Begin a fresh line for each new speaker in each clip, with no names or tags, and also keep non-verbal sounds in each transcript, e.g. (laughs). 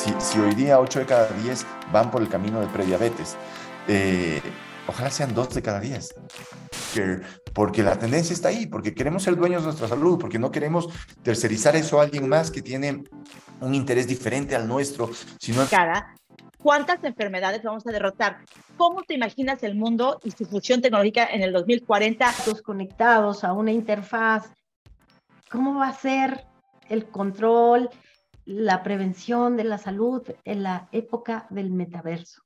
Si, si hoy día 8 de cada 10 van por el camino de prediabetes, eh, ojalá sean 2 de cada 10. porque la tendencia está ahí, porque queremos ser dueños de nuestra salud, porque no queremos tercerizar eso a alguien más que tiene un interés diferente al nuestro, sino...
Cara, ¿cuántas enfermedades vamos a derrotar? ¿Cómo te imaginas el mundo y su fusión tecnológica en el 2040?
Todos conectados a una interfaz. ¿Cómo va a ser el control, la prevención de la salud en la época del metaverso?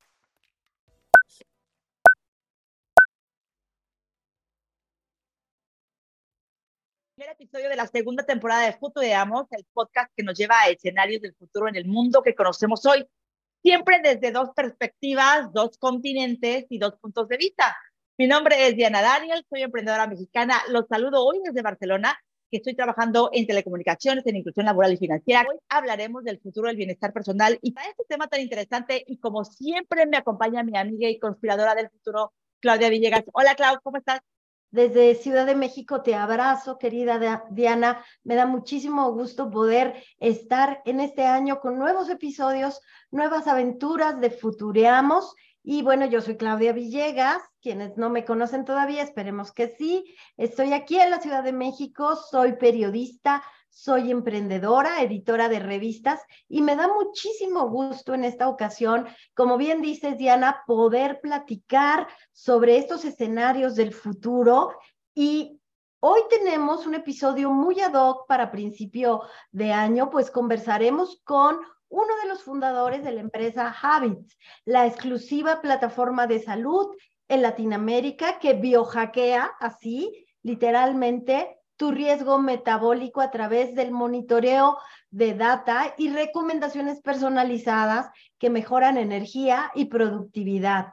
primer episodio de la segunda temporada de Futureamos, el podcast que nos lleva a escenarios del futuro en el mundo que conocemos hoy, siempre desde dos perspectivas, dos continentes y dos puntos de vista. Mi nombre es Diana Daniel, soy emprendedora mexicana. Los saludo hoy desde Barcelona, que estoy trabajando en telecomunicaciones, en inclusión laboral y financiera. Hoy hablaremos del futuro del bienestar personal y para este tema tan interesante y como siempre me acompaña mi amiga y conspiradora del futuro, Claudia Villegas. Hola, Claudia, ¿cómo estás?
Desde Ciudad de México te abrazo, querida Diana. Me da muchísimo gusto poder estar en este año con nuevos episodios, nuevas aventuras de Futureamos. Y bueno, yo soy Claudia Villegas. Quienes no me conocen todavía, esperemos que sí. Estoy aquí en la Ciudad de México, soy periodista, soy emprendedora, editora de revistas y me da muchísimo gusto en esta ocasión, como bien dices, Diana, poder platicar sobre estos escenarios del futuro y Hoy tenemos un episodio muy ad hoc para principio de año, pues conversaremos con uno de los fundadores de la empresa Habits, la exclusiva plataforma de salud en Latinoamérica que biohackea así, literalmente, tu riesgo metabólico a través del monitoreo de data y recomendaciones personalizadas que mejoran energía y productividad.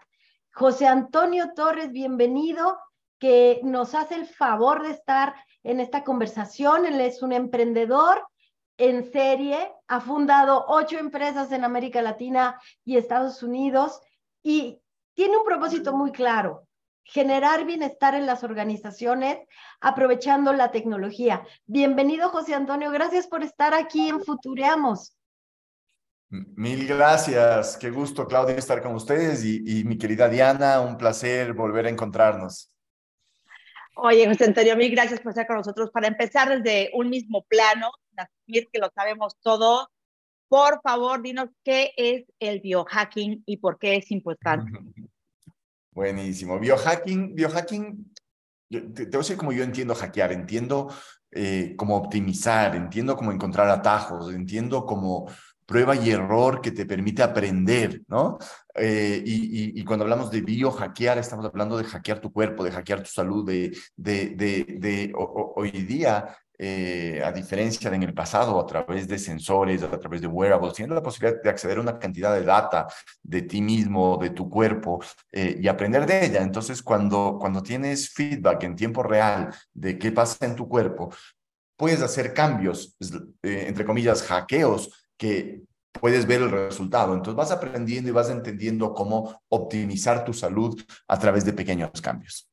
José Antonio Torres, bienvenido, que nos hace el favor de estar en esta conversación. Él es un emprendedor en serie, ha fundado ocho empresas en América Latina y Estados Unidos y tiene un propósito muy claro, generar bienestar en las organizaciones aprovechando la tecnología. Bienvenido, José Antonio. Gracias por estar aquí en Futureamos.
Mil gracias. Qué gusto, Claudia, estar con ustedes y, mi querida Diana, un placer volver a encontrarnos.
Oye, José Antonio, mil gracias por estar con nosotros. Para empezar desde un mismo plano, asumir que lo sabemos todo, por favor, dinos qué es el biohacking y por qué es importante. (laughs)
Buenísimo. Biohacking, biohacking, te, te voy a decir cómo yo entiendo hackear, entiendo eh, cómo optimizar, entiendo cómo encontrar atajos, entiendo como prueba y error que te permite aprender, ¿no? Eh, y, y, cuando hablamos de biohackear, estamos hablando de hackear tu cuerpo, de hackear tu salud, de, de, de, de hoy día eh, a diferencia de en el pasado, a través de sensores, a través de wearables, tienes la posibilidad de acceder a una cantidad de data de ti mismo, de tu cuerpo, eh, y aprender de ella. Entonces, cuando, cuando tienes feedback en tiempo real de qué pasa en tu cuerpo, puedes hacer cambios, eh, entre comillas, hackeos, que puedes ver el resultado. Entonces vas aprendiendo y vas entendiendo cómo optimizar tu salud a través de pequeños cambios.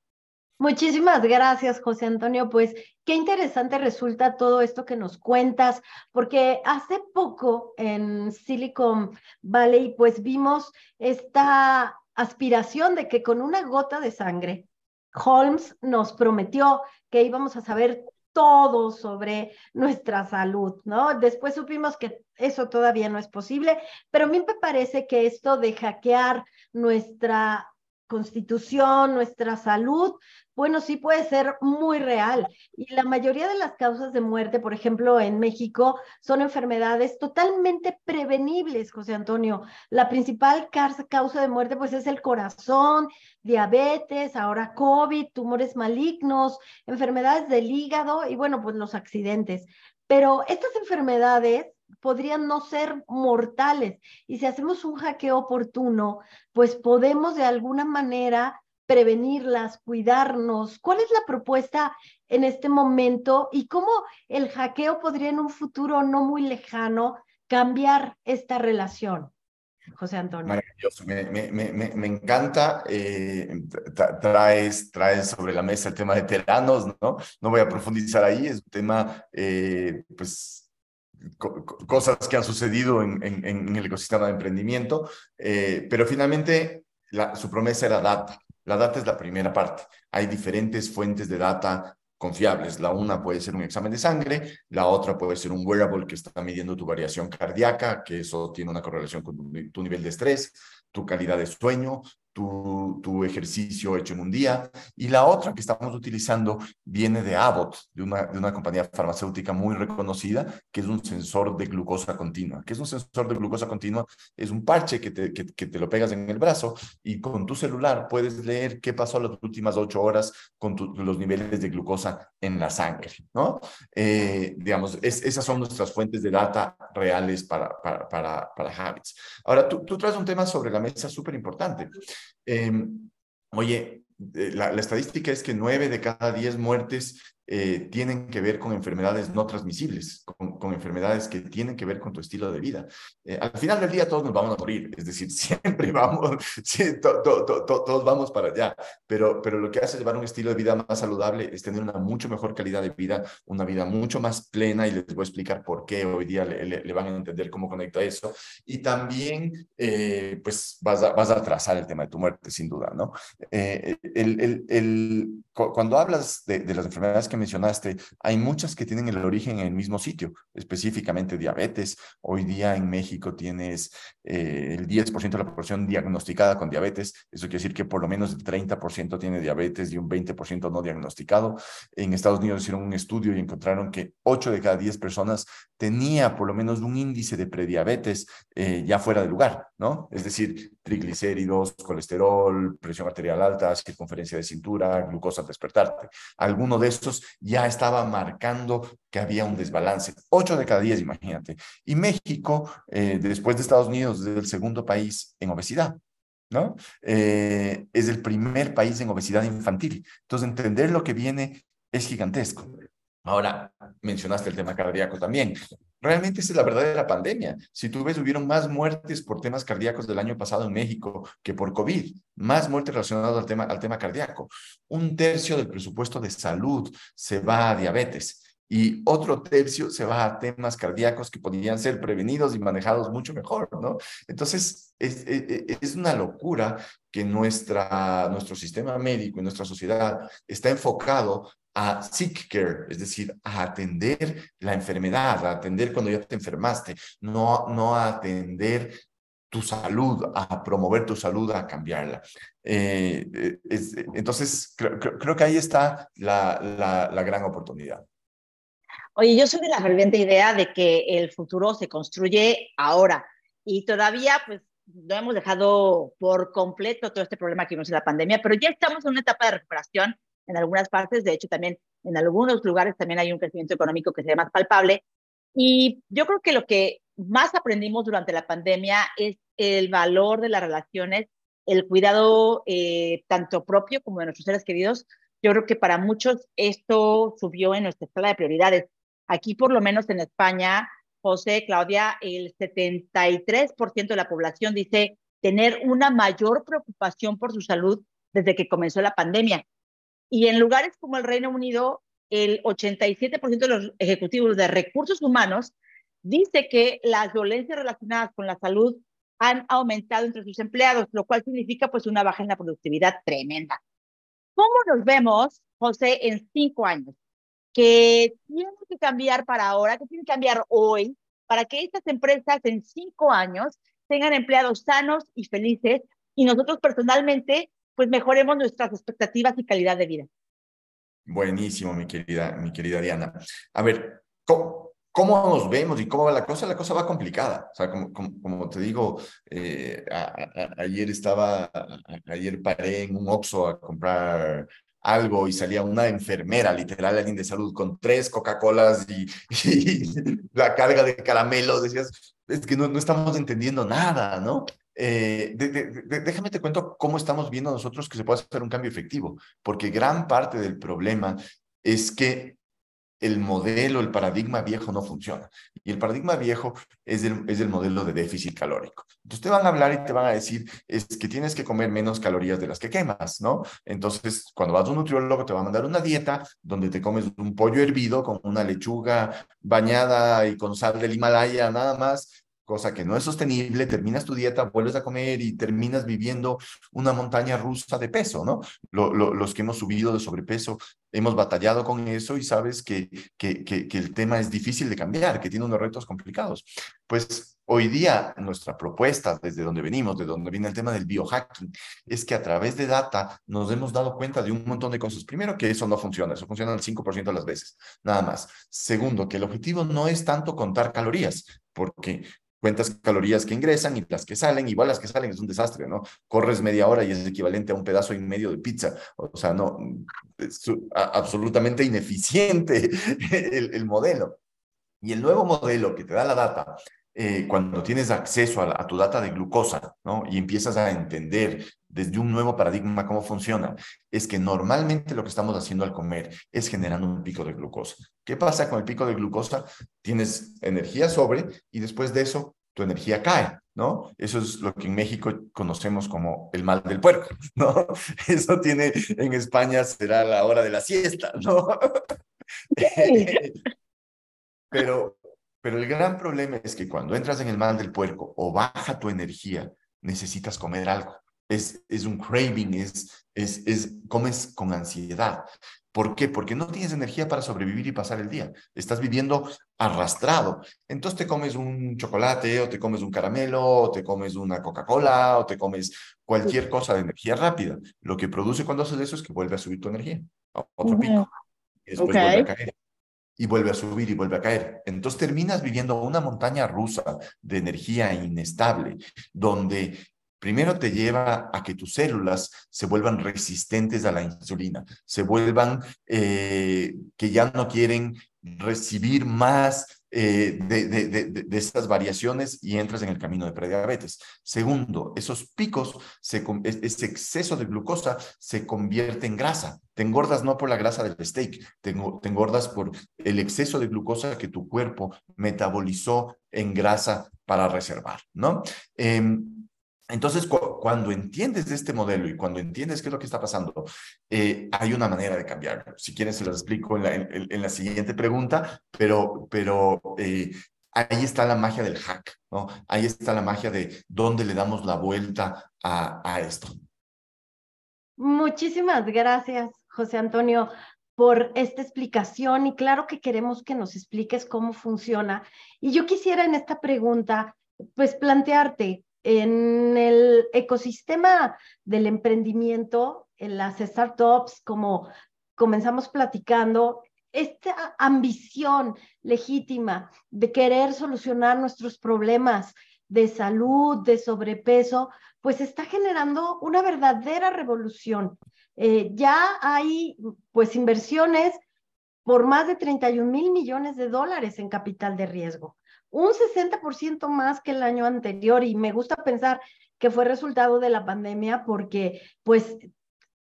Muchísimas gracias, José Antonio. Pues qué interesante resulta todo esto que nos cuentas, porque hace poco en Silicon Valley, pues vimos esta aspiración de que con una gota de sangre, Holmes nos prometió que íbamos a saber todo sobre nuestra salud, ¿no? Después supimos que eso todavía no es posible, pero a mí me parece que esto de hackear nuestra constitución, nuestra salud, bueno, sí puede ser muy real. Y la mayoría de las causas de muerte, por ejemplo, en México, son enfermedades totalmente prevenibles, José Antonio. La principal causa de muerte, pues, es el corazón, diabetes, ahora COVID, tumores malignos, enfermedades del hígado y, bueno, pues los accidentes. Pero estas enfermedades podrían no ser mortales. Y si hacemos un hackeo oportuno, pues podemos de alguna manera prevenirlas, cuidarnos. ¿Cuál es la propuesta en este momento y cómo el hackeo podría en un futuro no muy lejano cambiar esta relación? José Antonio.
Maravilloso, me, encanta. Eh, traes, traes sobre la mesa el tema de teranos, ¿no? No voy a profundizar ahí, es un tema, eh, pues cosas que han sucedido en, el ecosistema de emprendimiento, eh, pero finalmente su promesa era data. La data es la primera parte. Hay diferentes fuentes de data confiables. La una puede ser un examen de sangre, la otra puede ser un wearable que está midiendo tu variación cardíaca, que eso tiene una correlación con tu nivel de estrés, tu calidad de sueño, tu, ejercicio hecho en un día. Y la otra que estamos utilizando viene de Abbott, de una, de una compañía farmacéutica muy reconocida, que es un sensor de glucosa continua. ¿Qué es un sensor de glucosa continua? Es un parche que te, que, te lo pegas en el brazo y con tu celular puedes leer qué pasó las últimas ocho horas con los niveles de glucosa en la sangre, ¿no? Eh, digamos, esas son nuestras fuentes de data reales para, para, para, para Habits. Ahora, tú, tú traes un tema sobre la mesa súper importante. Em, oye, eh, la, la, estadística es que nueve de cada diez muertes eh, tienen que ver con enfermedades no transmisibles, con, enfermedades que tienen que ver con tu estilo de vida. Eh, al final del día todos nos vamos a morir, es decir, (laughs) siempre vamos, todos vamos para allá, pero, pero lo que hace llevar un estilo de vida más saludable es tener una mucho mejor calidad de vida, una vida mucho más plena y les voy a explicar por qué hoy día le, van a entender cómo conecta eso. Y también, eh, pues vas a, vas a trazar el tema de tu muerte, sin duda, ¿no? el, el, el, cuando hablas de, de las enfermedades que mencionaste, hay muchas que tienen el origen en el mismo sitio, específicamente diabetes. Hoy día en México tienes eh, el 10% de la población diagnosticada con diabetes. Eso quiere decir que por lo menos el 30% tiene diabetes y un 20% no diagnosticado. En Estados Unidos hicieron un estudio y encontraron que 8 de cada 10 personas tenía por lo menos un índice de prediabetes eh, ya fuera de lugar, ¿no? Es decir, triglicéridos, colesterol, presión arterial alta, circunferencia de cintura, glucosa al despertarte. Alguno de estos ya estaba marcando que había un desbalance. Ocho de cada diez, imagínate. Y México, eh, después de Estados Unidos, es el segundo país en obesidad. ¿no? Eh, es el primer país en obesidad infantil. Entonces, entender lo que viene es gigantesco. Ahora, mencionaste el tema cardíaco también. Realmente esa es la verdadera pandemia. Si tú ves, hubieron más muertes por temas cardíacos del año pasado en México que por COVID, más muertes relacionadas al tema, al tema cardíaco. Un tercio del presupuesto de salud se va a diabetes y otro tercio se va a temas cardíacos que podrían ser prevenidos y manejados mucho mejor, ¿no? Entonces, es, es, es, una locura que nuestra, nuestro sistema médico y nuestra sociedad está enfocado a sick care, es decir, a atender la enfermedad, a atender cuando ya te enfermaste, no, no a atender tu salud, a promover tu salud, a cambiarla. Eh, eh, entonces, creo, que ahí está la, la, la, gran oportunidad.
Oye, yo soy de la ferviente idea de que el futuro se construye ahora y todavía, pues, no hemos dejado por completo todo este problema que vimos en la pandemia, pero ya estamos en una etapa de recuperación en algunas partes, de hecho también en algunos lugares también hay un crecimiento económico que sea más palpable. Y yo creo que lo que más aprendimos durante la pandemia es el valor de las relaciones, el cuidado eh, tanto propio como de nuestros seres queridos. Yo creo que para muchos esto subió en nuestra escala de prioridades. Aquí, por lo menos en España, José, Claudia, el 73% de la población dice tener una mayor preocupación por su salud desde que comenzó la pandemia. Y en lugares como el Reino Unido, el 87% de los ejecutivos de recursos humanos dice que las violencias relacionadas con la salud han aumentado entre sus empleados, lo cual significa pues una baja en la productividad tremenda. ¿Cómo nos vemos, José, en cinco años? Que tiene que cambiar para ahora, que tiene que cambiar hoy, para que estas empresas en cinco años tengan empleados sanos y felices y nosotros personalmente pues mejoremos nuestras expectativas y calidad de vida.
Buenísimo, mi querida, mi querida Diana. A ver, ¿cómo, cómo nos vemos y cómo va la cosa? La cosa va complicada. O sea, como, como, te digo, eh, ayer estaba, ayer paré en un Oxxo a comprar algo y salía una enfermera, literal, alguien de salud, con tres Coca-Colas (laughs) y, la carga de caramelos. Decías, es que no, no estamos entendiendo nada, ¿no? Eh, déjame te cuento cómo estamos viendo nosotros que se puede hacer un cambio efectivo, porque gran parte del problema es que el modelo, el paradigma viejo no funciona. Y el paradigma viejo es el, es el modelo de déficit calórico. Entonces te van a hablar y te van a decir, es que tienes que comer menos calorías de las que quemas, ¿no? Entonces, cuando vas a un nutriólogo, te va a mandar una dieta donde te comes un pollo hervido con una lechuga bañada y con sal del Himalaya, nada más, cosa que no es sostenible, terminas tu dieta, vuelves a comer y terminas viviendo una montaña rusa de peso, ¿no? los que hemos subido de sobrepeso hemos batallado con eso y sabes que, que, que, que, el tema es difícil de cambiar, que tiene unos retos complicados. Pues hoy día nuestra propuesta, desde donde venimos, de donde viene el tema del biohacking, es que a través de data nos hemos dado cuenta de un montón de cosas. Primero, que eso no funciona, eso funciona el 5% de las veces, nada más. Segundo, que el objetivo no es tanto contar calorías, porque cuentas calorías que ingresan y las que salen, igual las que salen es un desastre, ¿no? Corres media hora y es equivalente a un pedazo y medio de pizza, o sea, no, es absolutamente ineficiente (laughs) el, el modelo. Y el nuevo modelo que te da la data eh, cuando tienes acceso a, a, tu data de glucosa, ¿no? Y empiezas a entender desde un nuevo paradigma cómo funciona, es que normalmente lo que estamos haciendo al comer es generando un pico de glucosa. ¿Qué pasa con el pico de glucosa? Tienes energía sobre y después de eso tu energía cae, ¿no? Eso es lo que en México conocemos como el mal del puerco, ¿no? (laughs) Eso tiene, en España será la hora de la siesta, ¿no? (laughs) pero, pero el gran problema es que cuando entras en el mal del puerco o baja tu energía, necesitas comer algo es, es un craving, es, es, es, comes con ansiedad. ¿Por qué? Porque no tienes energía para sobrevivir y pasar el día. Estás viviendo arrastrado. Entonces te comes un chocolate o te comes un caramelo o te comes una Coca-Cola o te comes cualquier cosa de energía rápida. Lo que produce cuando haces eso es que vuelve a subir tu energía. Otro pico. Y después vuelve a caer. Y vuelve a subir y vuelve a caer. Entonces terminas viviendo una montaña rusa de energía inestable, donde Primero te lleva a que tus células se vuelvan resistentes a la insulina, se vuelvan eh, que ya no quieren recibir más eh, de, de, de, estas variaciones y entras en el camino de prediabetes. Segundo, esos picos, se, ese exceso de glucosa se convierte en grasa. Te engordas no por la grasa del steak, te, engordas por el exceso de glucosa que tu cuerpo metabolizó en grasa para reservar, ¿no? Eh, entonces, cu cuando entiendes este modelo y cuando entiendes qué es lo que está pasando, eh, hay una manera de cambiarlo. Si quieres, se lo explico en la, en, en la siguiente pregunta, pero, pero eh, ahí está la magia del hack, ¿no? Ahí está la magia de dónde le damos la vuelta a, a esto.
Muchísimas gracias, José Antonio, por esta explicación y claro que queremos que nos expliques cómo funciona. Y yo quisiera en esta pregunta, pues plantearte, en el ecosistema del emprendimiento, en las startups, como comenzamos platicando, esta ambición legítima de querer solucionar nuestros problemas de salud, de sobrepeso, pues está generando una verdadera revolución. Eh, ya hay pues inversiones por más de 31 mil millones de dólares en capital de riesgo un 60% más que el año anterior y me gusta pensar que fue resultado de la pandemia porque pues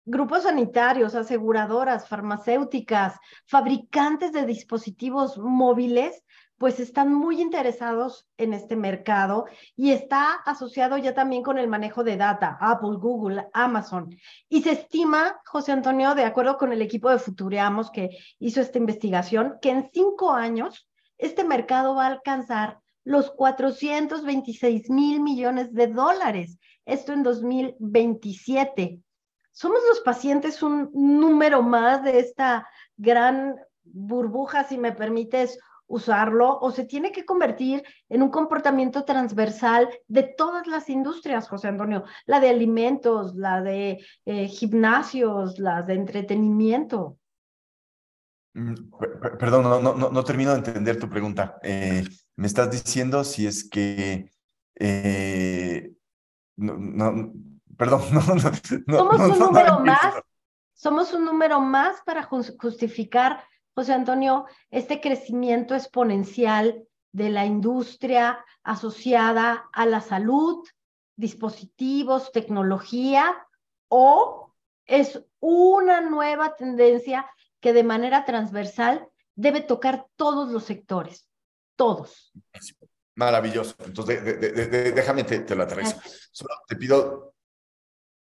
grupos sanitarios, aseguradoras, farmacéuticas, fabricantes de dispositivos móviles, pues están muy interesados en este mercado y está asociado ya también con el manejo de data, Apple, Google, Amazon. Y se estima, José Antonio, de acuerdo con el equipo de Futureamos que hizo esta investigación, que en cinco años este mercado va a alcanzar los 426 mil millones de dólares. Esto en 2027. ¿Somos los pacientes un número más de esta gran burbuja, si me permites usarlo, o se tiene que convertir en un comportamiento transversal de todas las industrias, José Antonio? La de alimentos, la de eh, gimnasios, la de entretenimiento.
Mm, perdón, no, no, no, termino de entender tu pregunta. Eh, me estás diciendo si es que... Eh, no, no, perdón, (laughs) no, no,
Somos un número más, somos un número más para justificar, José Antonio, este crecimiento exponencial de la industria asociada a la salud, dispositivos, tecnología, o es una nueva tendencia que de manera transversal debe tocar todos los sectores, todos.
Maravilloso. Entonces, déjame, te, lo aterrizo. Solo te pido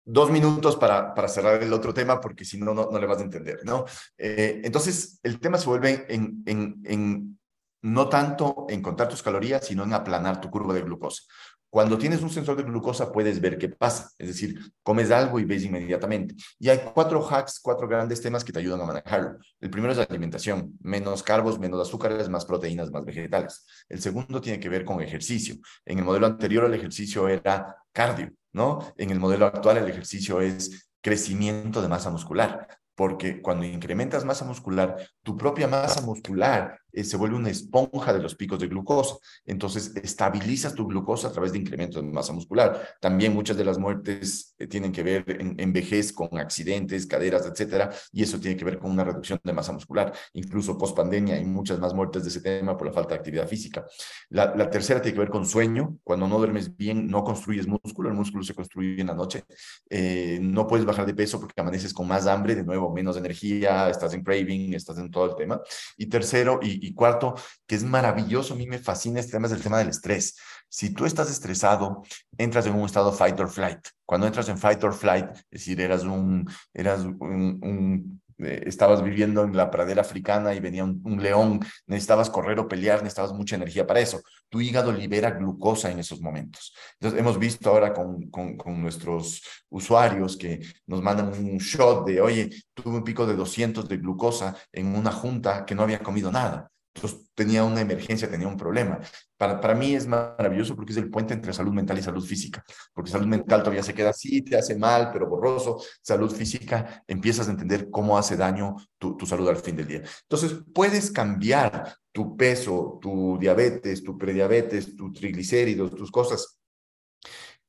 dos minutos para, para cerrar el otro tema, porque si no, no, le vas a entender, ¿no? Eh, entonces, el tema se vuelve en, en, en no tanto en contar tus calorías, sino en aplanar tu curva de glucosa. Cuando tienes un sensor de glucosa puedes ver qué pasa, es decir, comes algo y ves inmediatamente. Y hay cuatro hacks, cuatro grandes temas que te ayudan a manejarlo. El primero es la alimentación, menos carbos, menos azúcares, más proteínas, más vegetales. El segundo tiene que ver con ejercicio. En el modelo anterior el ejercicio era cardio, ¿no? En el modelo actual el ejercicio es crecimiento de masa muscular porque cuando incrementas masa muscular, tu propia masa muscular eh, se vuelve una esponja de los picos de glucosa. Entonces, estabilizas tu glucosa a través de incremento de masa muscular. También muchas de las muertes eh, tienen que ver en, vejez con accidentes, caderas, etcétera, y eso tiene que ver con una reducción de masa muscular. Incluso post pandemia hay muchas más muertes de ese tema por la falta de actividad física. La, la tercera tiene que ver con sueño. Cuando no duermes bien, no construyes músculo, el músculo se construye en la noche. Eh, no puedes bajar de peso porque amaneces con más hambre, de nuevo, menos energía, estás en craving, estás en todo el tema. Y tercero, y, y cuarto, que es maravilloso, a mí me fascina este tema, es el tema del estrés. Si tú estás estresado, entras en un estado fight or flight. Cuando entras en fight or flight, es decir, eras un, eras un eh, estabas viviendo en la pradera africana y venía un, león, necesitabas correr o pelear, necesitabas mucha energía para eso. Tu hígado libera glucosa en esos momentos. Entonces, hemos visto ahora con, con, con nuestros usuarios que nos mandan un shot de, oye, tuve un pico de 200 de glucosa en una junta que no había comido nada. Entonces tenía una emergencia, tenía un problema. Para, para mí es maravilloso porque es el puente entre salud mental y salud física, porque salud mental todavía se queda así, te hace mal, pero borroso. Salud física, empiezas a entender cómo hace daño tu, tu salud al fin del día. Entonces, puedes cambiar tu peso, tu diabetes, tu prediabetes, tu triglicéridos, tus cosas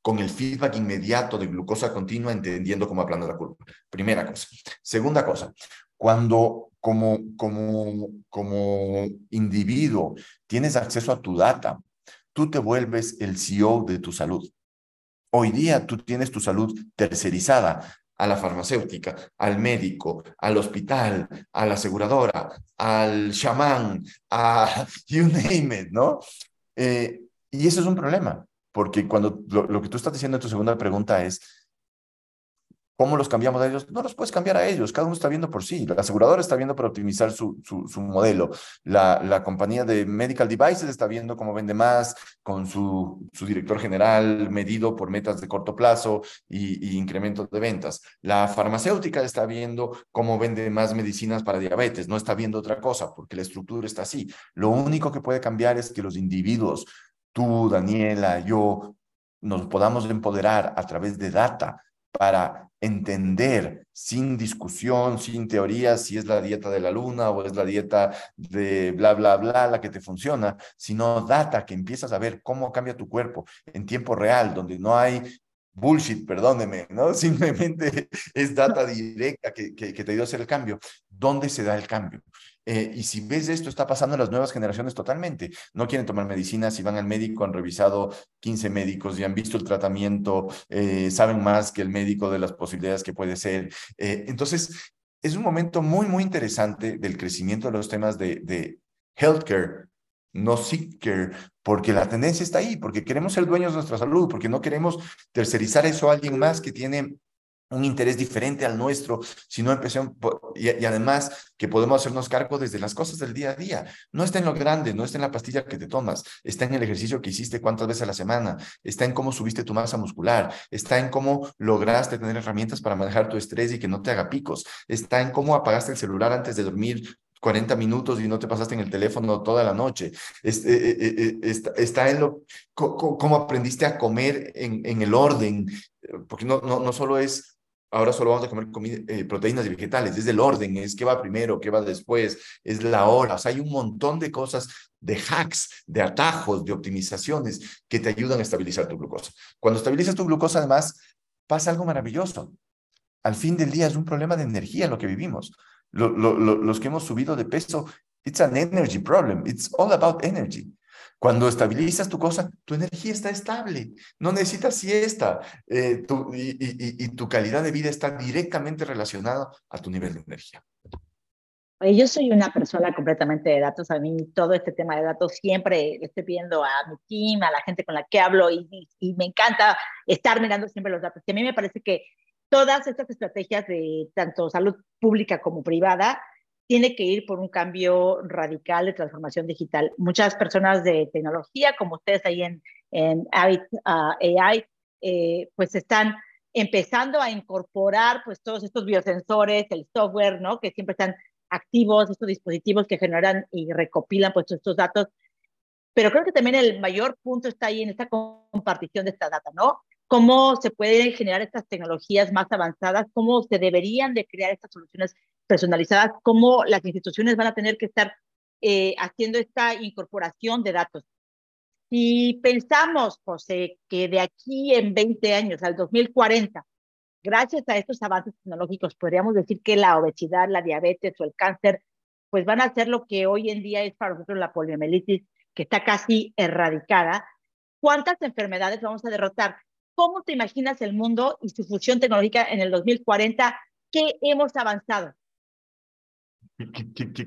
con el feedback inmediato de glucosa continua, entendiendo cómo aplana la curva. Primera cosa. Segunda cosa, cuando como, como, como individuo tienes acceso a tu data, tú te vuelves el CEO de tu salud. Hoy día tú tienes tu salud tercerizada a la farmacéutica, al médico, al hospital, a la aseguradora, al chamán, a (laughs) you name it, ¿no? Eh, y eso es un problema, porque cuando lo, lo, que tú estás diciendo en tu segunda pregunta es, ¿Cómo los cambiamos a ellos? No los puedes cambiar a ellos, cada uno está viendo por sí. La aseguradora está viendo para optimizar su, su, modelo. La, la, compañía de medical devices está viendo cómo vende más, con su, su director general medido por metas de corto plazo y, y incremento de ventas. La farmacéutica está viendo cómo vende más medicinas para diabetes, no está viendo otra cosa porque la estructura está así. Lo único que puede cambiar es que los individuos, tú, Daniela, yo, nos podamos empoderar a través de data para entender sin discusión, sin teoría, si es la dieta de la luna o es la dieta de bla, bla, bla la que te funciona, sino data que empiezas a ver cómo cambia tu cuerpo en tiempo real, donde no hay bullshit, perdóneme, ¿no? (laughs) Simplemente es data directa que, que, te dio a hacer el cambio. ¿Dónde se da el cambio? Eh, y si ves esto, está pasando en las nuevas generaciones totalmente. No quieren tomar medicina, si van al médico, han revisado 15 médicos y han visto el tratamiento, eh, saben más que el médico de las posibilidades que puede ser. Eh, entonces, es un momento muy, muy interesante del crecimiento de los temas de, de healthcare, no sick care, porque la tendencia está ahí, porque queremos ser dueños de nuestra salud, porque no queremos tercerizar eso a alguien más que tiene un interés diferente al nuestro, sino empezamos, y, y, además que podemos hacernos cargo desde las cosas del día a día. No está en lo grande, no está en la pastilla que te tomas, está en el ejercicio que hiciste cuántas veces a la semana, está en cómo subiste tu masa muscular, está en cómo lograste tener herramientas para manejar tu estrés y que no te haga picos, está en cómo apagaste el celular antes de dormir 40 minutos y no te pasaste en el teléfono toda la noche. Eh, eh, está, está, en lo cómo aprendiste a comer en, en el orden, porque no, no, no solo es ahora solo vamos a comer eh, proteínas y vegetales, es el orden, es qué va primero, qué va después, es la hora, o sea, hay un montón de cosas, de hacks, de atajos, de optimizaciones que te ayudan a estabilizar tu glucosa. Cuando estabilizas tu glucosa, además, pasa algo maravilloso. Al fin del día es un problema de energía lo que vivimos. Lo, lo, lo, los que hemos subido de peso, it's an energy problem, it's all about energy. Cuando estabilizas tu cosa, tu energía está estable, no necesitas siesta eh, tu, y, y, y, tu calidad de vida está directamente relacionada a tu nivel de energía.
yo soy una persona completamente de datos. A mí todo este tema de datos siempre le estoy pidiendo a mi team, a la gente con la que hablo y, y, me encanta estar mirando siempre los datos. Y a mí me parece que todas estas estrategias de tanto salud pública como privada tiene que ir por un cambio radical de transformación digital. Muchas personas de tecnología, como ustedes ahí en, en AI, uh, eh, pues están empezando a incorporar pues todos estos biosensores, el software, ¿no? Que siempre están activos, estos dispositivos que generan y recopilan pues estos datos. Pero creo que también el mayor punto está ahí en esta compartición de esta data, ¿no? Cómo se pueden generar estas tecnologías más avanzadas, cómo se deberían de crear estas soluciones personalizadas, cómo las instituciones van a tener que estar eh, haciendo esta incorporación de datos. Si pensamos, José, que de aquí en 20 años, al 2040, gracias a estos avances tecnológicos, podríamos decir que la obesidad, la diabetes o el cáncer, pues van a ser lo que hoy en día es para nosotros la poliomielitis, que está casi erradicada. ¿Cuántas enfermedades vamos a derrotar? ¿Cómo te imaginas el mundo y su fusión tecnológica en el 2040? ¿Qué hemos avanzado?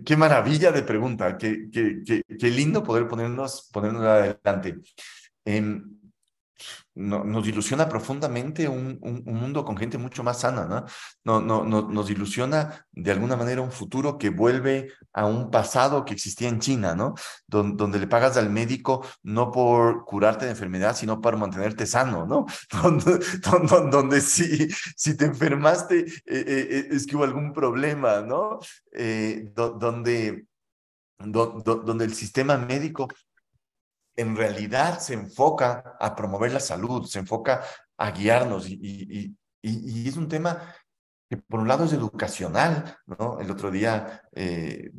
Qué, maravilla de pregunta, qué, lindo poder ponernos, ponernos adelante. Em, nos ilusiona profundamente un, un, mundo con gente mucho más sana, ¿no? No, no, no, nos ilusiona de alguna manera un futuro que vuelve a un pasado que existía en China, ¿no? donde le pagas al médico no por curarte de enfermedad, sino para mantenerte sano, ¿no? (laughs) Donde, donde, si, si te enfermaste eh, eh, eh, es que hubo algún problema, ¿no? donde, donde el sistema médico en realidad se enfoca a promover la salud, se enfoca a guiarnos y, y, y, es un tema que por un lado es educacional, ¿no? El otro día eh,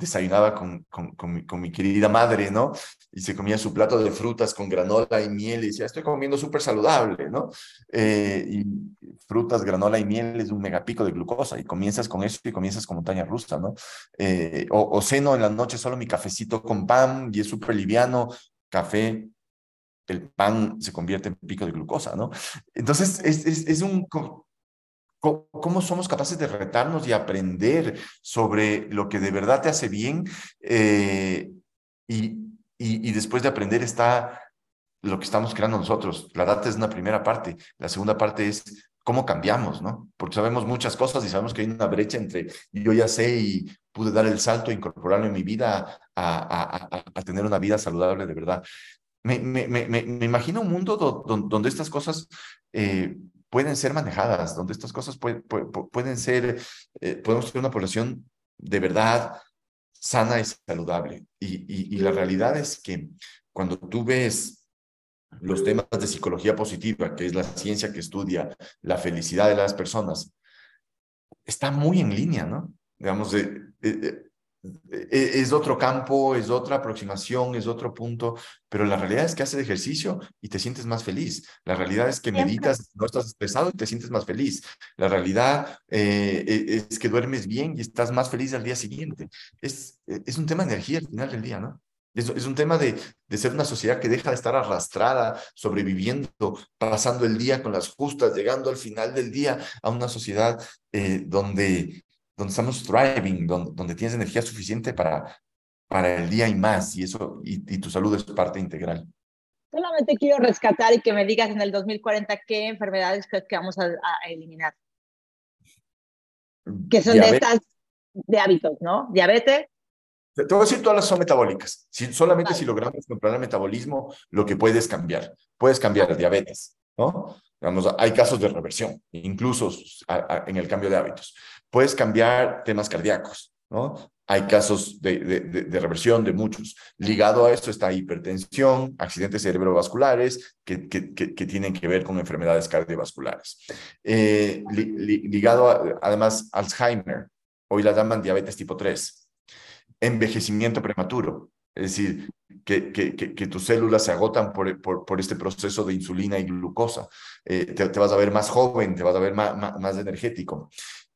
desayunaba con, con, con, mi, querida madre, ¿no? Y se comía su plato de frutas con granola y miel y decía, estoy comiendo súper saludable, ¿no? Eh, y frutas, granola y miel es un megapico de glucosa y comienzas con eso y comienzas con montaña rusa, ¿no? Eh, o, o, ceno en la noche solo mi cafecito con pan y es súper liviano café, el pan se convierte en pico de glucosa, ¿no? Entonces, es, es, un... ¿Cómo somos capaces de retarnos y aprender sobre lo que de verdad te hace bien? Eh, y, y, después de aprender está lo que estamos creando nosotros. La data es una primera parte. La segunda parte es cómo cambiamos, ¿no? Porque sabemos muchas cosas y sabemos que hay una brecha entre yo ya sé y pude dar el salto, incorporarlo en mi vida a, a, tener una vida saludable de verdad. Me, me, me, me imagino un mundo donde estas cosas eh, pueden ser manejadas, donde estas cosas pueden ser, eh, podemos tener una población de verdad sana y saludable. Y, y la realidad es que cuando tú ves los temas de psicología positiva, que es la ciencia que estudia la felicidad de las personas, está muy en línea, ¿no? Digamos, eh, es otro campo, es otra aproximación, es otro punto, pero la realidad es que haces ejercicio y te sientes más feliz. La realidad es que meditas, no estás estresado y te sientes más feliz. La realidad e, es que duermes bien y estás más feliz al día siguiente. Es, es un tema de energía al final del día, ¿no? Es, es, un tema de, de, ser una sociedad que deja de estar arrastrada, sobreviviendo, pasando el día con las justas, llegando al final del día a una sociedad eh, donde, donde estamos thriving, donde, donde, tienes energía suficiente para, para el día y más, y, eso, y, tu salud es parte integral.
Solamente quiero rescatar y que me digas en el 2040 qué enfermedades crees que vamos a, a eliminar. Que son de estas de hábitos, ¿no? Diabetes,
te voy a decir, todas las son metabólicas. Si, solamente si logramos controlar el metabolismo, lo que puedes cambiar. Puedes cambiar diabetes, ¿no? Digamos, hay casos de reversión, incluso en el cambio de hábitos. Puedes cambiar temas cardíacos, ¿no? Hay casos de, de, reversión de muchos. Ligado a esto está hipertensión, accidentes cerebrovasculares que, que, que, tienen que ver con enfermedades cardiovasculares. Eh, ligado a, además Alzheimer, hoy la llaman diabetes tipo 3 envejecimiento prematuro, es decir, que, que, que, tus células se agotan por, por, por, este proceso de insulina y glucosa. Eh, te, vas a ver más joven, te vas a ver más, más, energético.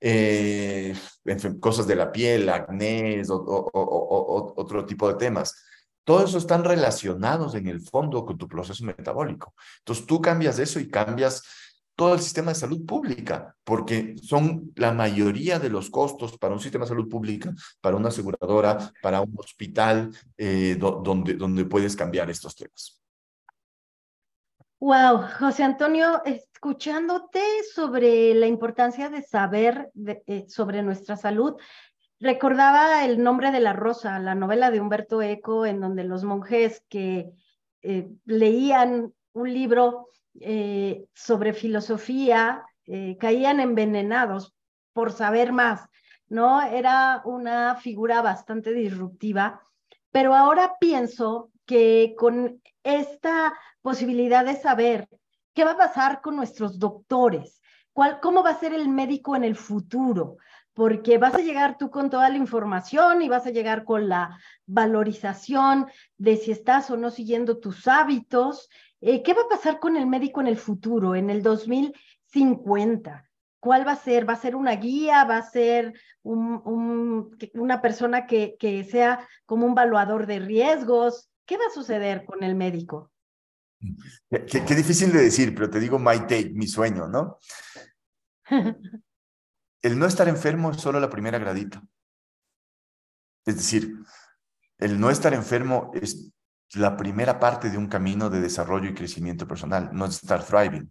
Eh, cosas de la piel, acné, o, otro tipo de temas. Todo eso están relacionados en el fondo con tu proceso metabólico. Entonces tú cambias eso y cambias todo el sistema de salud pública, porque son la mayoría de los costos para un sistema de salud pública, para una aseguradora, para un hospital, eh, donde puedes cambiar estos temas.
Wow, José Antonio, escuchándote sobre la importancia de saber eh, sobre nuestra salud, recordaba el nombre de la rosa, la novela de Humberto Eco, en donde los monjes que eh, leían un libro eh, sobre filosofía caían envenenados por saber más, ¿no? Era una figura bastante disruptiva, pero ahora pienso que con esta posibilidad de saber qué va a pasar con nuestros doctores, cuál, cómo va a ser el médico en el futuro, porque vas a llegar tú con toda la información y vas a llegar con la valorización de si estás o no siguiendo tus hábitos. Eh, ¿Qué va a pasar con el médico en el futuro, en el 2050? ¿Cuál va a ser? ¿Va a ser una guía? ¿Va a ser una persona que, que sea como un evaluador de riesgos? ¿Qué va a suceder con el médico?
Qué, difícil de decir, pero te digo my take, mi sueño, ¿no? (laughs) El no estar enfermo es solo la primera gradita. Es decir, el no estar enfermo es la primera parte de un camino de desarrollo y crecimiento personal, no estar thriving,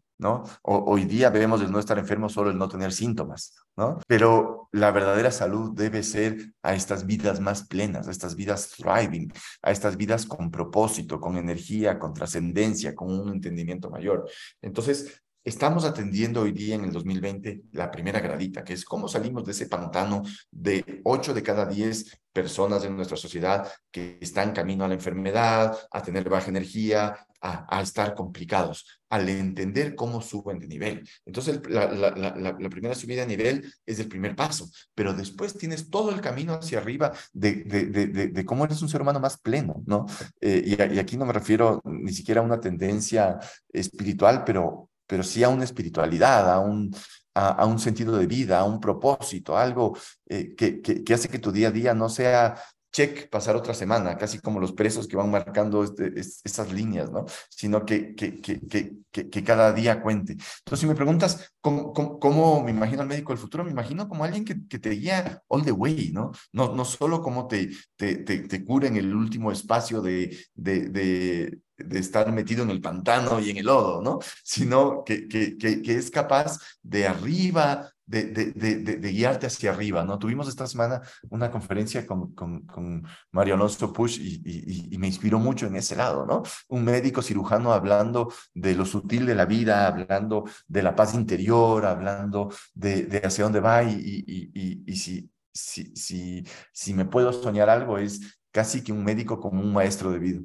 hoy día debemos el no estar enfermo solo el no tener síntomas, ¿no? Pero la verdadera salud debe ser a estas vidas más plenas, a estas vidas thriving, a estas vidas con propósito, con energía, con trascendencia, con un entendimiento mayor. Entonces, Estamos atendiendo hoy día en el 2020 la primera gradita, que es cómo salimos de ese pantano de 8 de cada 10 personas en nuestra sociedad que están camino a la enfermedad, a tener baja energía, a, estar complicados, al entender cómo suben de nivel. Entonces, la, la, primera subida de nivel es el primer paso, pero después tienes todo el camino hacia arriba de, de, de, de cómo eres un ser humano más pleno, ¿no? Eh, y, y aquí no me refiero ni siquiera a una tendencia espiritual, pero pero sí a una espiritualidad, a un, a, un sentido de vida, a un propósito, algo eh, que, que, hace que tu día a día no sea check, pasar otra semana, casi como los presos que van marcando este, estas líneas, ¿no? Sino que, que, que, que, cada día cuente. Entonces, si me preguntas ¿cómo, cómo, me imagino al médico del futuro, me imagino como alguien que, te guía all the way, ¿no? No, no solo como te, te, te, te cura en el último espacio de, de, de de estar metido en el pantano y en el lodo, ¿no? Sino que, que, que, es capaz de arriba, de, de, de, guiarte hacia arriba, ¿no? Tuvimos esta semana una conferencia con, con, con Mario Alonso Push y, y, me inspiró mucho en ese lado, ¿no? Un médico cirujano hablando de lo sutil de la vida, hablando de la paz interior, hablando de, hacia dónde va y, y, y, si, si, si, si me puedo soñar algo es casi que un médico como un maestro de vida.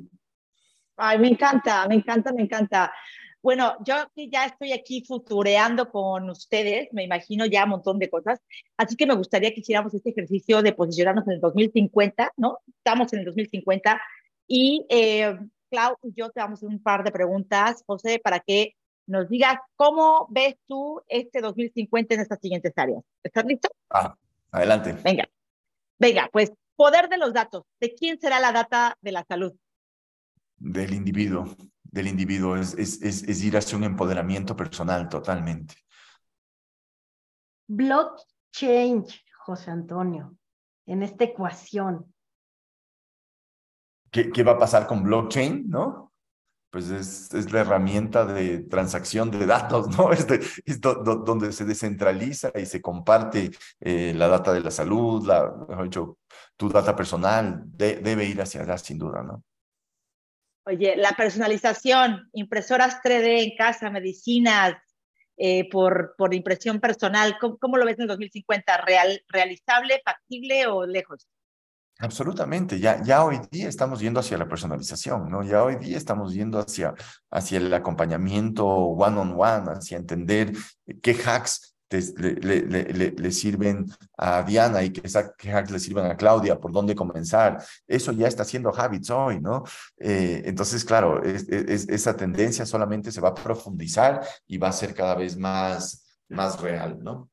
Ay, me encanta, me encanta, me encanta. Bueno, yo ya estoy aquí futureando con ustedes, me imagino ya un montón de cosas, así que me gustaría que hiciéramos este ejercicio de posicionarnos en el 2050, ¿no? Estamos en el 2050 y eh, Clau y yo te vamos a hacer un par de preguntas, José, para que nos digas cómo ves tú este 2050 en estas siguientes áreas. ¿Estás listo?
Ah, adelante.
Venga, venga, pues poder de los datos. ¿De quién será la data de la salud?
del individuo, del individuo, es, es, es, ir hacia un empoderamiento personal totalmente.
Blockchain, José Antonio, en esta ecuación.
¿Qué, qué va a pasar con blockchain, no? Pues es, es, la herramienta de transacción de datos, ¿no? (laughs) Es, es donde se descentraliza y se comparte eh, la data de la salud, la, mejor dicho, tu data personal, debe ir hacia allá sin duda, ¿no?
Oye, la personalización, impresoras 3D en casa, medicinas eh, por, por impresión personal, ¿cómo, lo ves en el 2050? ¿Real, ¿Realizable, factible o lejos?
Absolutamente, ya, ya hoy día estamos yendo hacia la personalización, ¿no? Ya hoy día estamos yendo hacia, hacia el acompañamiento one-on-one, -on -one, hacia entender qué hacks le, sirven a Diana y que, hacks le sirvan a Claudia, por dónde comenzar. Eso ya está haciendo habits hoy, ¿no? Eh, entonces, claro, es, esa tendencia solamente se va a profundizar y va a ser cada vez más, más real, ¿no?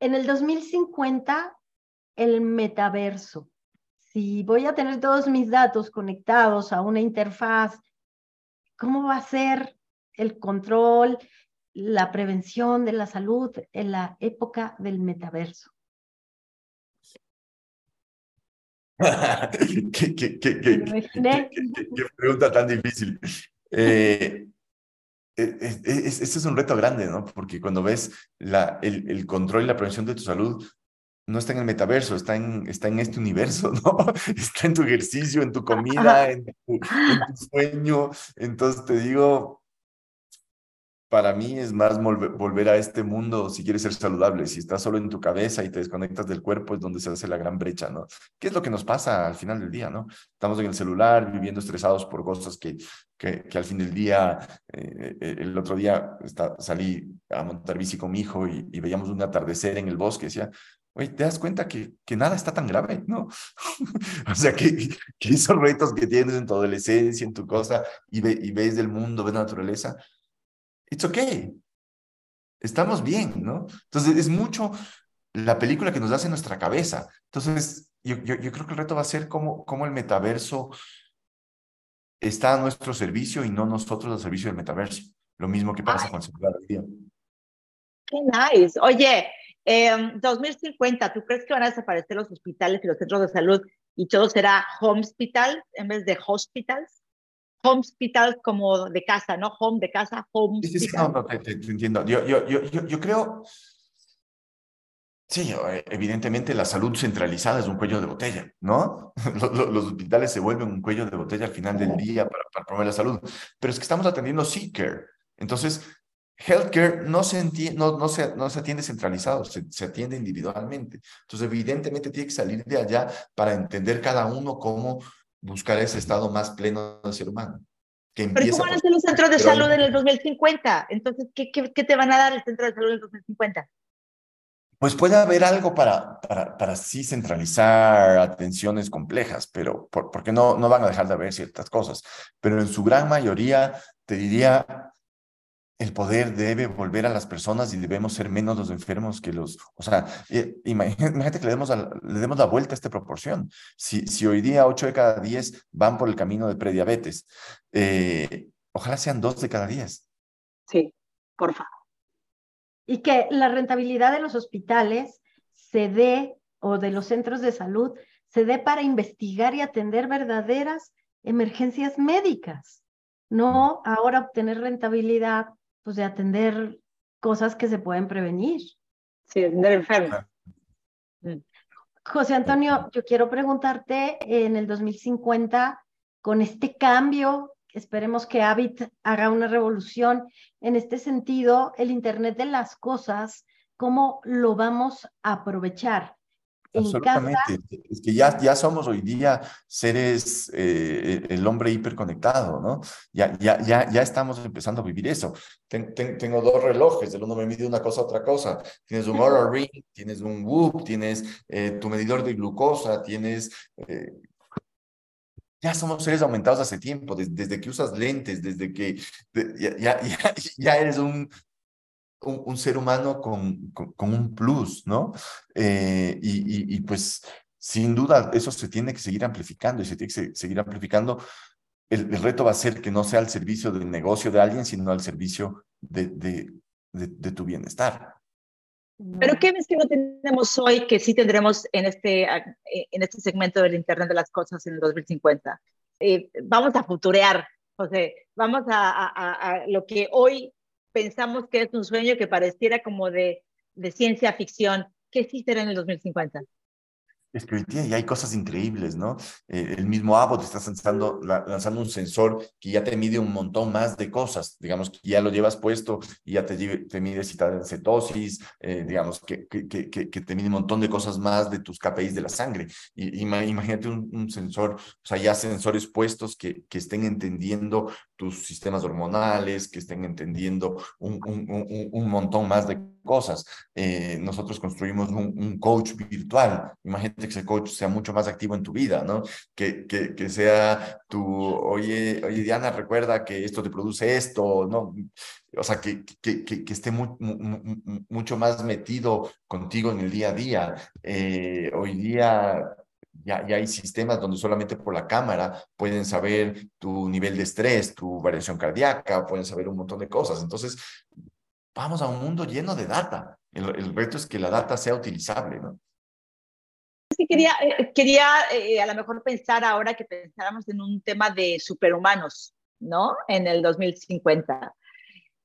En el 2050, el metaverso. Si voy a tener todos mis datos conectados a una interfaz, ¿cómo va a ser el control, la prevención de la salud en la época del metaverso? (laughs)
¿Qué, qué, qué, qué, pregunta tan difícil. Eh, (laughs) este es un reto grande, ¿no? Porque cuando ves la, el, el, control y la prevención de tu salud, no está en el metaverso, está en, está en este universo, (laughs) ¿no? Está en tu ejercicio, en tu comida, en tu, en tu sueño. Entonces te digo, para mí es más volver a este mundo si quieres ser saludable. Si estás solo en tu cabeza y te desconectas del cuerpo es donde se hace la gran brecha, ¿no? ¿Qué es lo que nos pasa al final del día, no? Estamos en el celular viviendo estresados por cosas que, que, que al fin del día, eh, eh, el otro día está, salí a montar bici con mi hijo y, y veíamos un atardecer en el bosque, decía, oye, te das cuenta que, que nada está tan grave, ¿no? (laughs) o sea, que, que esos retos que tienes en tu adolescencia, en tu cosa, y, ve, y ves del mundo, ves la naturaleza, it's okay. Estamos bien, ¿no? Entonces, es mucho la película que nos hace nuestra cabeza. Entonces, yo, yo, yo creo que el reto va a ser cómo, cómo el metaverso está a nuestro servicio y no nosotros al servicio del metaverso. Lo mismo que pasa con el celular hoy día.
Qué nice. Oye, eh, 2050, ¿tú crees que van a desaparecer los hospitales y los centros de salud y todo será home hospital en vez de hospitals? Hospital como de casa, ¿no? Home de casa, home
sí, sí, no, no, te, te, te, entiendo. Yo, yo, yo, yo, creo, sí, eh, evidentemente la salud centralizada es un cuello de botella, ¿no? (laughs) Los, los, hospitales se vuelven un cuello de botella al final del día para, para promover la salud, pero es que estamos atendiendo care. Entonces, Healthcare no se, entiende, no, no, se, no se atiende centralizado, se, se, atiende individualmente. Entonces, evidentemente, tiene que salir de allá para entender cada uno cómo buscar ese estado más pleno del ser humano.
Que Pero ¿cómo van a ser los centros de salud en el 2050? Entonces, ¿qué, qué, qué te van a dar el centro de salud en el 2050?
Pues puede haber algo para, para, para sí centralizar atenciones complejas, pero por, porque no, no van a dejar de haber ciertas cosas. Pero en su gran mayoría, te diría, el poder debe volver a las personas y debemos ser menos los enfermos que los, o sea, eh, (laughs) imagínate que le demos, a, le demos la vuelta a esta proporción. Si, si hoy día 8 de cada 10 van por el camino de prediabetes, eh, ojalá sean 2 de cada 10.
Sí, por favor.
Y que la rentabilidad de los hospitales se dé, o de los centros de salud, se dé para investigar y atender verdaderas emergencias médicas, no ahora obtener rentabilidad pues de atender cosas que se pueden prevenir.
Sí, enfermos.
Mm. José Antonio, yo quiero preguntarte en el 2050, con este cambio, esperemos que Habit haga una revolución en este sentido, el Internet de las Cosas, ¿cómo lo vamos a aprovechar?
Absolutamente. Es que ya, ya somos hoy día seres, eh, el hombre hiperconectado, ¿no? Ya, ya, ya, ya estamos empezando a vivir eso. Ten, ten, tengo dos relojes, el uno me mide una cosa, otra cosa. Tienes un Oura Ring, tienes un Whoop, tienes eh, tu medidor de glucosa, tienes... Eh, ya somos seres aumentados hace tiempo, desde, desde que usas lentes, desde que de, ya, ya, (laughs) ya, eres un, un, un ser humano con, con, con, un plus, ¿no? Eh, y, y, y, pues sin duda eso se tiene que seguir amplificando y se tiene que seguir amplificando. El, el reto va a ser que no sea al servicio del negocio de alguien, sino al servicio de, de, de, de tu bienestar.
Pero ¿qué ves que no tenemos hoy que sí tendremos en este, en este segmento del Internet de las Cosas en el 2050? Eh, vamos a futurear, José, vamos a, a, a, lo que hoy pensamos que es un sueño que pareciera como de, ciencia ficción. ¿Qué sí será en el 2050?
Ya hay cosas increíbles, ¿no? Eh, el mismo Abbott está lanzando, la, lanzando un sensor que ya te mide un montón más de cosas, digamos, que ya lo llevas puesto y ya te, te mide si estás eh, digamos, que, que, que, te mide un montón de cosas más de tus KPIs de la sangre. Y, imagínate un, sensor, o sea, ya sensores puestos que, que estén entendiendo tus sistemas hormonales, que estén entendiendo un, un, un, montón más de cosas. Eh, nosotros construimos un, coach virtual. Imagínate que ese coach sea mucho más activo en tu vida, ¿no? Que, que, sea tu, oye, oye, Diana, recuerda que esto te produce esto, ¿no? O sea, que, que, que, que esté mu, mu, mucho más metido contigo en el día a día. Eh, hoy día ya, ya, hay sistemas donde solamente por la cámara pueden saber tu nivel de estrés, tu variación cardíaca, pueden saber un montón de cosas. Entonces, vamos a un mundo lleno de data. El, reto es que la data sea utilizable, ¿no?
Quería, eh, quería eh, a lo mejor pensar ahora que pensáramos en un tema de superhumanos, ¿no? En el 2050.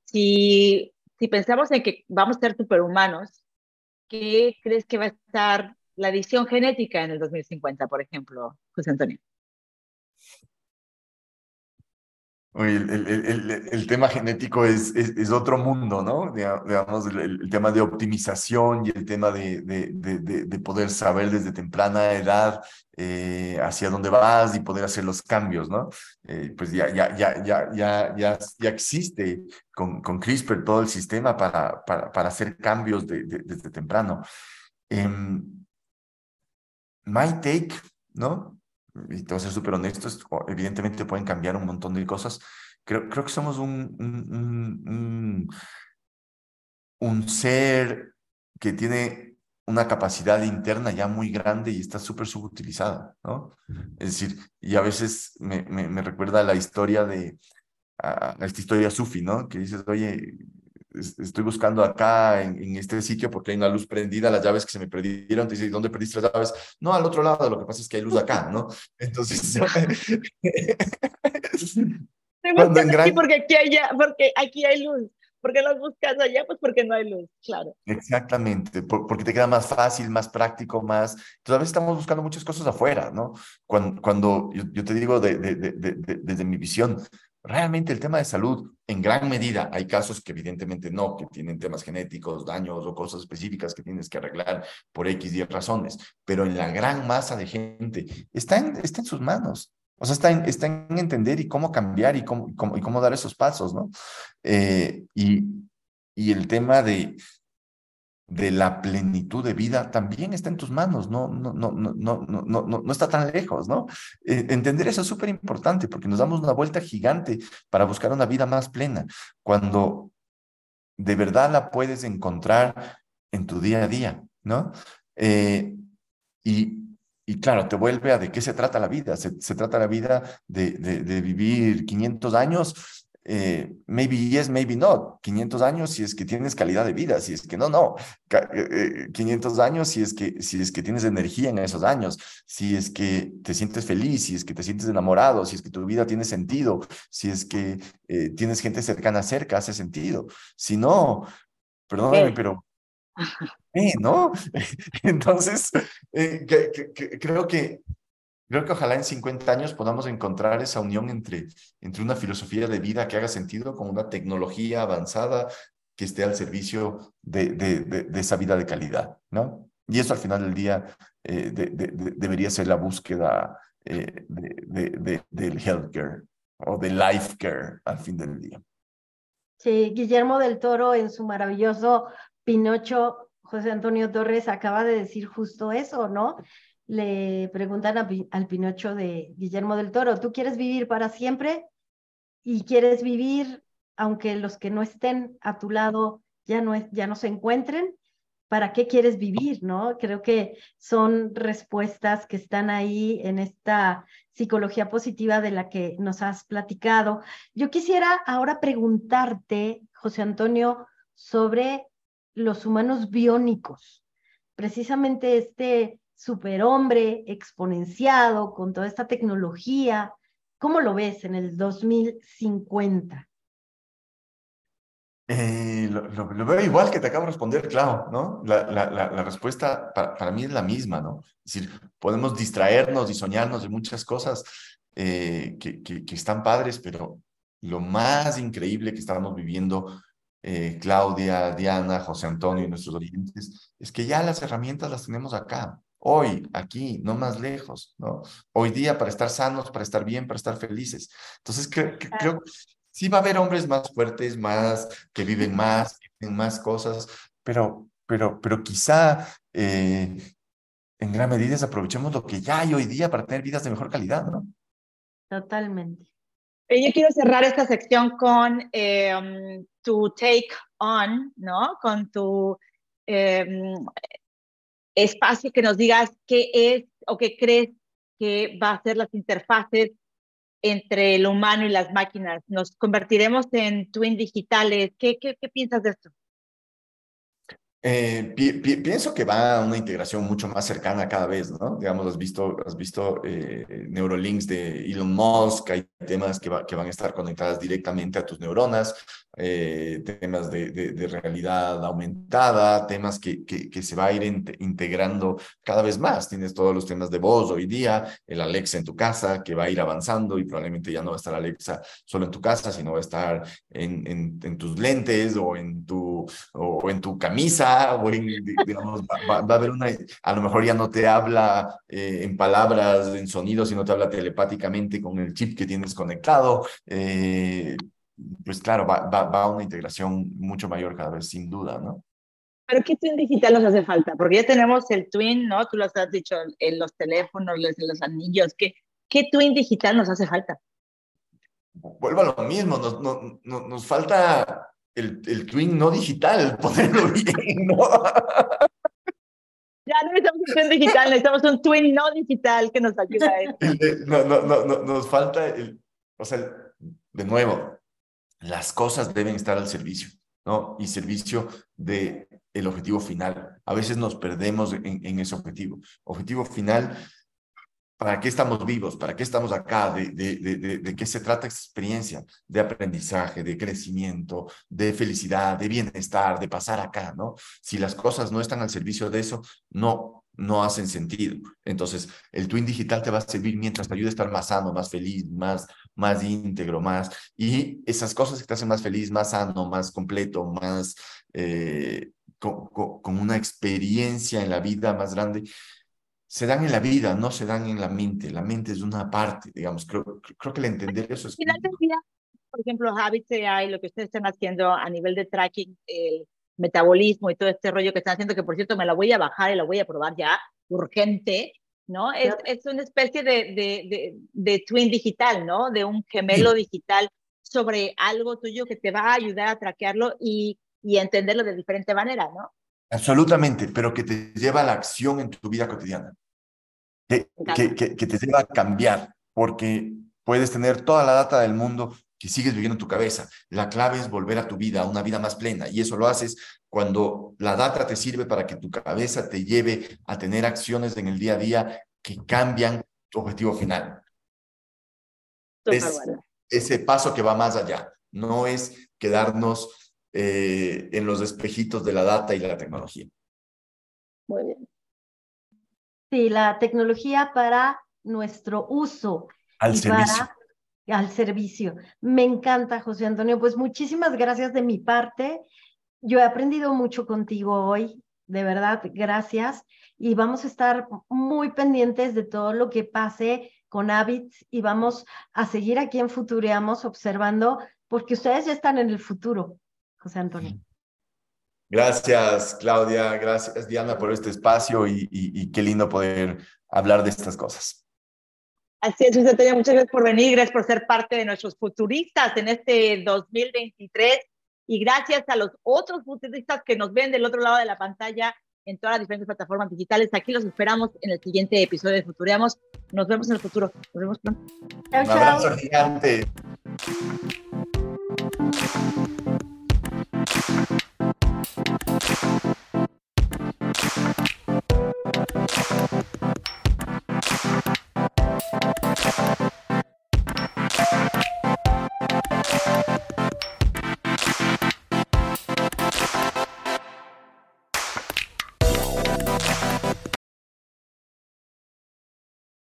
Si, si pensamos en que vamos a ser superhumanos, ¿qué crees que va a estar la edición genética en el 2050, por ejemplo, José Antonio?
El, el, el, tema genético es, es, otro mundo, ¿no? Digamos, el, tema de optimización y el tema de, de, de, poder saber desde temprana edad eh, hacia dónde vas y poder hacer los cambios, ¿no? Eh, pues ya, ya, ya, ya, ya, ya, ya existe con, con CRISPR todo el sistema para, para, para hacer cambios desde temprano. Um, my take, ¿no? Y te voy a ser súper honesto, evidentemente pueden cambiar un montón de cosas. Creo, creo que somos un, un, un, un ser que tiene una capacidad interna ya muy grande y está súper subutilizada, ¿no? Es decir, y a veces me, me, me recuerda la historia de, a, esta historia sufi, ¿no? Que dices, oye, estoy buscando acá en, este sitio porque hay una luz prendida, las llaves que se me perdieron, te dice, ¿dónde perdiste las llaves? No, al otro lado, lo que pasa es que hay luz acá, ¿no? Entonces... (laughs)
Cuando en gran... porque, aquí hay, porque aquí hay luz. ¿Por qué las buscas allá? Pues porque no hay luz, claro.
Exactamente, porque te queda más fácil, más práctico, más... Todavía estamos buscando muchas cosas afuera, ¿no? Cuando, cuando yo, te digo de, de, de, desde mi visión, Realmente el tema de salud, en gran medida, hay casos que evidentemente no, que tienen temas genéticos, daños o cosas específicas que tienes que arreglar por X y razones, pero en la gran masa de gente está en, está en sus manos. O sea, está en, está en entender y cómo cambiar y cómo, cómo, y cómo dar esos pasos, ¿no? Eh, y, y el tema de, de la plenitud de vida también está en tus manos, no, no, no, no, no, no, no, no está tan lejos, ¿no? Eh, entender eso es súper importante porque nos damos una vuelta gigante para buscar una vida más plena, cuando de verdad la puedes encontrar en tu día a día, ¿no? Eh, y, y claro, te vuelve a de qué se trata la vida. Se, se trata la vida de, de, de vivir 500 años eh, maybe yes, maybe not. 500 años si es que tienes calidad de vida, si es que no, no. 500 eh, años si es que si es que tienes energía en esos años, si es que te sientes feliz, si es que te sientes enamorado, si es que tu vida tiene sentido, si es que eh, tienes gente cercana cerca, hace sentido. Si no, perdóname, pero (laughs) ¿no? (laughs) Entonces, creo que Creo que ojalá en 50 años podamos encontrar esa unión entre, entre una filosofía de vida que haga sentido con una tecnología avanzada que esté al servicio de, de, de, esa vida de calidad, ¿no? Y eso al final del día eh, debería ser la búsqueda eh, del healthcare o del life care al fin del día.
Sí, Guillermo del Toro en su maravilloso Pinocho, José Antonio Torres acaba de decir justo eso, ¿no? Le preguntan al Pinocho de Guillermo del Toro, ¿tú quieres vivir para siempre? ¿Y quieres vivir aunque los que no estén a tu lado ya no, ya no se encuentren? ¿Para qué quieres vivir? ¿no? Creo que son respuestas que están ahí en esta psicología positiva de la que nos has platicado. Yo quisiera ahora preguntarte, José Antonio, sobre los humanos biónicos. Precisamente este superhombre exponenciado con toda esta tecnología. ¿Cómo lo ves en el 2050?
Eh, lo, veo igual que te acabo de responder, claro, ¿no? La, respuesta para, mí es la misma, ¿no? Es decir, podemos distraernos y soñarnos de muchas cosas eh, que, están padres, pero lo más increíble que estamos viviendo, eh, Claudia, Diana, José Antonio y nuestros oyentes, es que ya las herramientas las tenemos acá hoy, aquí, no más lejos, ¿no? Hoy día para estar sanos, para estar bien, para estar felices. Entonces, creo que sí va a haber hombres más fuertes, más, que viven más, que tienen más cosas, pero, pero, pero quizá eh, en gran medida aprovechemos lo que ya hay hoy día para tener vidas de mejor calidad, ¿no?
Totalmente.
Yo quiero cerrar esta sección con em, tu take on, ¿no? Con tu em, espacio que nos digas qué es o qué crees que va a ser las interfaces entre el humano y las máquinas. Nos convertiremos en twin digitales. ¿Qué, qué, piensas de esto?
Eh, pienso que va a una integración mucho más cercana cada vez, ¿no? Digamos, has visto, has visto eh, Neurolinks de Elon Musk, hay temas que, que van a estar conectadas directamente a tus neuronas, eh, temas de, de, realidad aumentada, temas que, que, se va a ir integrando cada vez más. Tienes todos los temas de voz hoy día, el Alexa en tu casa, que va a ir avanzando y probablemente ya no va a estar Alexa solo en tu casa, sino va a estar en, en, en tus lentes o en tu, o en tu camisa digamos, va, a haber una, a lo mejor ya no te habla eh, en palabras, en sonidos, sino te habla telepáticamente con el chip que tienes conectado. Eh, pues claro, va, va, va, a una integración mucho mayor cada vez, sin duda, ¿no?
Pero ¿qué twin digital nos hace falta? Porque ya tenemos el twin, ¿no? Tú lo has dicho en los teléfonos, en los anillos. ¿Qué, qué twin digital nos hace falta?
Vuelvo a lo mismo, nos, nos, nos falta el, el twin no digital, (laughs) ponerlo bien, ¿no?
Ya no necesitamos un twin digital, necesitamos un twin no digital que nos ayude a eso.
No, no, no, no, nos falta, el, o sea, de nuevo, las cosas deben estar al servicio, ¿no? Y servicio de el objetivo final. A veces nos perdemos en, ese objetivo. Objetivo final ¿Para qué estamos vivos? ¿Para qué estamos acá? ¿De, de, de, de qué se trata esta experiencia? De aprendizaje, de crecimiento, de felicidad, de bienestar, de pasar acá, ¿no? Si las cosas no están al servicio de eso, no, no hacen sentido. Entonces, el Twin Digital te va a servir mientras te ayude a estar más sano, más feliz, más, más íntegro, más... Y esas cosas que te hacen más feliz, más sano, más completo, más... Eh, con, una experiencia en la vida más grande, se dan en la vida, no se dan en la mente. La mente es una parte, digamos. Creo, creo que el entender eso es...
Por ejemplo, Habits AI, lo que ustedes están haciendo a nivel de tracking, el metabolismo y todo este rollo que están haciendo, que por cierto me la voy a bajar y la voy a probar ya, urgente, ¿no? Es, es una especie de, de, de, twin digital, ¿no? De un gemelo digital sobre algo tuyo que te va a ayudar a traquearlo y, y entenderlo de diferente manera, ¿no?
Absolutamente, pero que te lleva a la acción en tu vida cotidiana que, que, te lleva a cambiar, porque puedes tener toda la data del mundo que sigues viviendo en tu cabeza. La clave es volver a tu vida, a una vida más plena, y eso lo haces cuando la data te sirve para que tu cabeza te lleve a tener acciones en el día a día que cambian tu objetivo final. Es ese paso que va más allá, no es quedarnos eh, en los espejitos de la data y la tecnología.
Muy bien.
Sí, la tecnología para nuestro uso.
Al servicio.
Al servicio. Me encanta, José Antonio. Pues muchísimas gracias de mi parte. Yo he aprendido mucho contigo hoy, de verdad, gracias. Y vamos a estar muy pendientes de todo lo que pase con Habits y vamos a seguir aquí en Futureamos observando, porque ustedes ya están en el futuro, José Antonio.
Gracias, Claudia. Gracias, Diana, por este espacio y, qué lindo poder hablar de estas cosas.
Así es, José muchas gracias por venir, gracias por ser parte de nuestros futuristas en este 2023 y gracias a los otros futuristas que nos ven del otro lado de la pantalla en todas las diferentes plataformas digitales. Aquí los esperamos en el siguiente episodio de Futureamos. Nos vemos en el futuro. Nos vemos pronto.
Un abrazo gigante.